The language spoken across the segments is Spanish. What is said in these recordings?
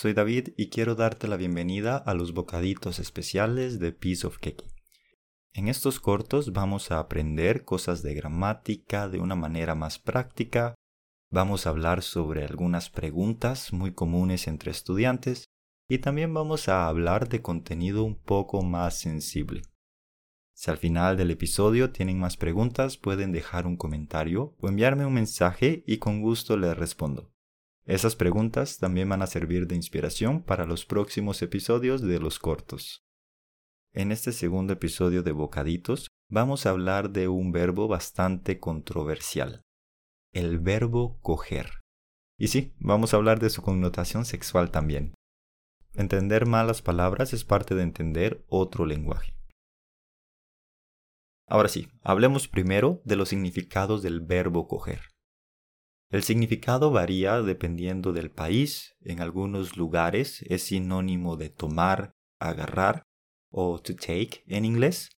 soy David y quiero darte la bienvenida a los bocaditos especiales de Piece of Cake. En estos cortos vamos a aprender cosas de gramática de una manera más práctica, vamos a hablar sobre algunas preguntas muy comunes entre estudiantes y también vamos a hablar de contenido un poco más sensible. Si al final del episodio tienen más preguntas, pueden dejar un comentario o enviarme un mensaje y con gusto les respondo. Esas preguntas también van a servir de inspiración para los próximos episodios de los cortos. En este segundo episodio de Bocaditos vamos a hablar de un verbo bastante controversial, el verbo coger. Y sí, vamos a hablar de su connotación sexual también. Entender malas palabras es parte de entender otro lenguaje. Ahora sí, hablemos primero de los significados del verbo coger. El significado varía dependiendo del país. En algunos lugares es sinónimo de tomar, agarrar o to take en inglés,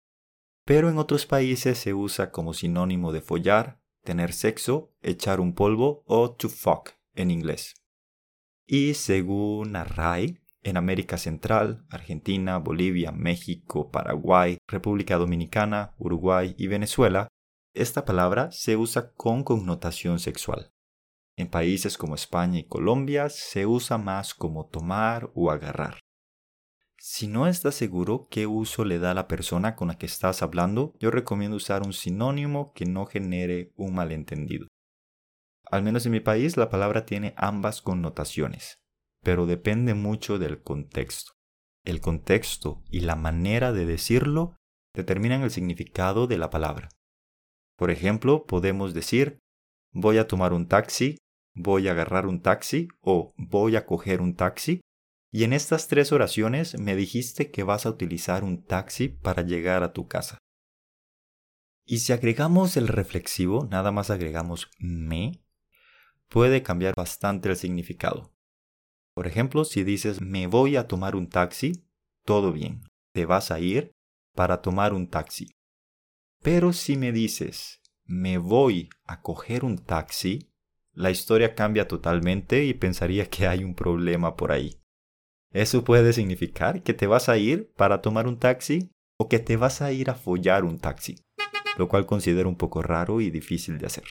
pero en otros países se usa como sinónimo de follar, tener sexo, echar un polvo o to fuck en inglés. Y según Array, en América Central, Argentina, Bolivia, México, Paraguay, República Dominicana, Uruguay y Venezuela, esta palabra se usa con connotación sexual. En países como España y Colombia se usa más como tomar o agarrar. Si no estás seguro qué uso le da la persona con la que estás hablando, yo recomiendo usar un sinónimo que no genere un malentendido. Al menos en mi país la palabra tiene ambas connotaciones pero depende mucho del contexto. El contexto y la manera de decirlo determinan el significado de la palabra. Por ejemplo, podemos decir voy a tomar un taxi, voy a agarrar un taxi o voy a coger un taxi. Y en estas tres oraciones me dijiste que vas a utilizar un taxi para llegar a tu casa. Y si agregamos el reflexivo, nada más agregamos me, puede cambiar bastante el significado. Por ejemplo, si dices me voy a tomar un taxi, todo bien, te vas a ir para tomar un taxi. Pero si me dices me voy a coger un taxi, la historia cambia totalmente y pensaría que hay un problema por ahí. Eso puede significar que te vas a ir para tomar un taxi o que te vas a ir a follar un taxi, lo cual considero un poco raro y difícil de hacer.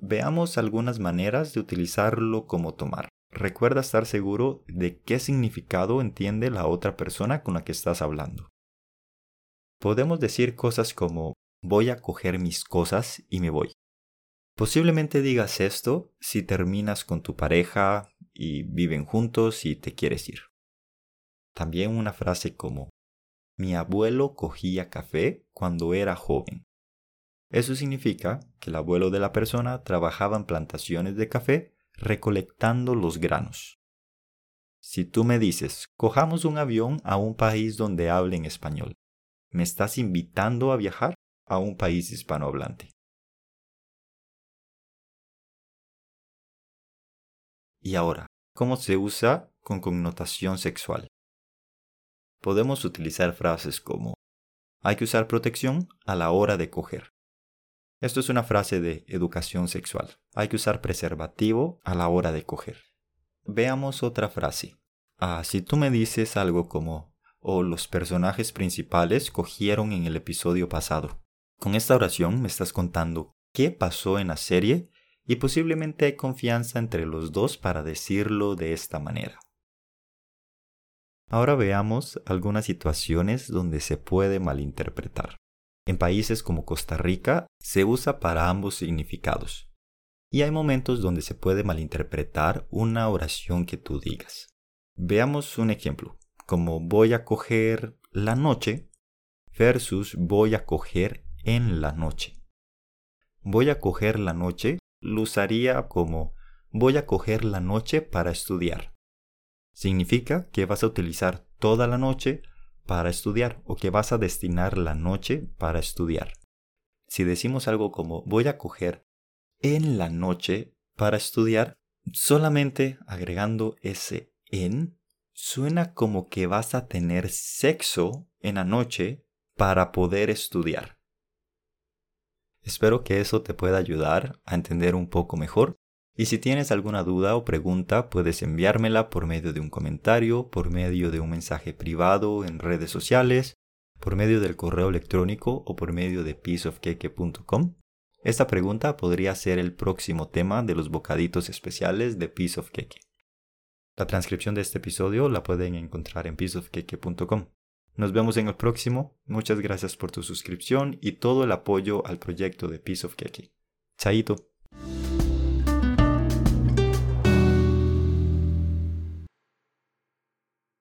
Veamos algunas maneras de utilizarlo como tomar. Recuerda estar seguro de qué significado entiende la otra persona con la que estás hablando. Podemos decir cosas como voy a coger mis cosas y me voy. Posiblemente digas esto si terminas con tu pareja y viven juntos y te quieres ir. También una frase como mi abuelo cogía café cuando era joven. Eso significa que el abuelo de la persona trabajaba en plantaciones de café recolectando los granos. Si tú me dices, cojamos un avión a un país donde hablen español, ¿me estás invitando a viajar a un país hispanohablante? Y ahora, ¿cómo se usa con connotación sexual? Podemos utilizar frases como hay que usar protección a la hora de coger. Esto es una frase de educación sexual. Hay que usar preservativo a la hora de coger. Veamos otra frase. Ah, si tú me dices algo como, o oh, los personajes principales cogieron en el episodio pasado. Con esta oración me estás contando qué pasó en la serie y posiblemente hay confianza entre los dos para decirlo de esta manera. Ahora veamos algunas situaciones donde se puede malinterpretar. En países como Costa Rica se usa para ambos significados. Y hay momentos donde se puede malinterpretar una oración que tú digas. Veamos un ejemplo, como voy a coger la noche versus voy a coger en la noche. Voy a coger la noche lo usaría como voy a coger la noche para estudiar. Significa que vas a utilizar toda la noche para estudiar o que vas a destinar la noche para estudiar. Si decimos algo como voy a coger en la noche para estudiar, solamente agregando ese en, suena como que vas a tener sexo en la noche para poder estudiar. Espero que eso te pueda ayudar a entender un poco mejor Y si tienes alguna duda o pregunta, puedes enviármela por medio de un comentario, por medio de un mensaje privado en redes sociales, por medio del correo electrónico o por medio de pieceofcake.com. Esta pregunta podría ser el próximo tema de los bocaditos especiales de Piece. La transcripción de este episodio la pueden encontrar en pieceofcake.com. Nos vemos en el próximo. Muchas gracias por tu suscripción y todo el apoyo al proyecto de Piece of Cake. Chaito.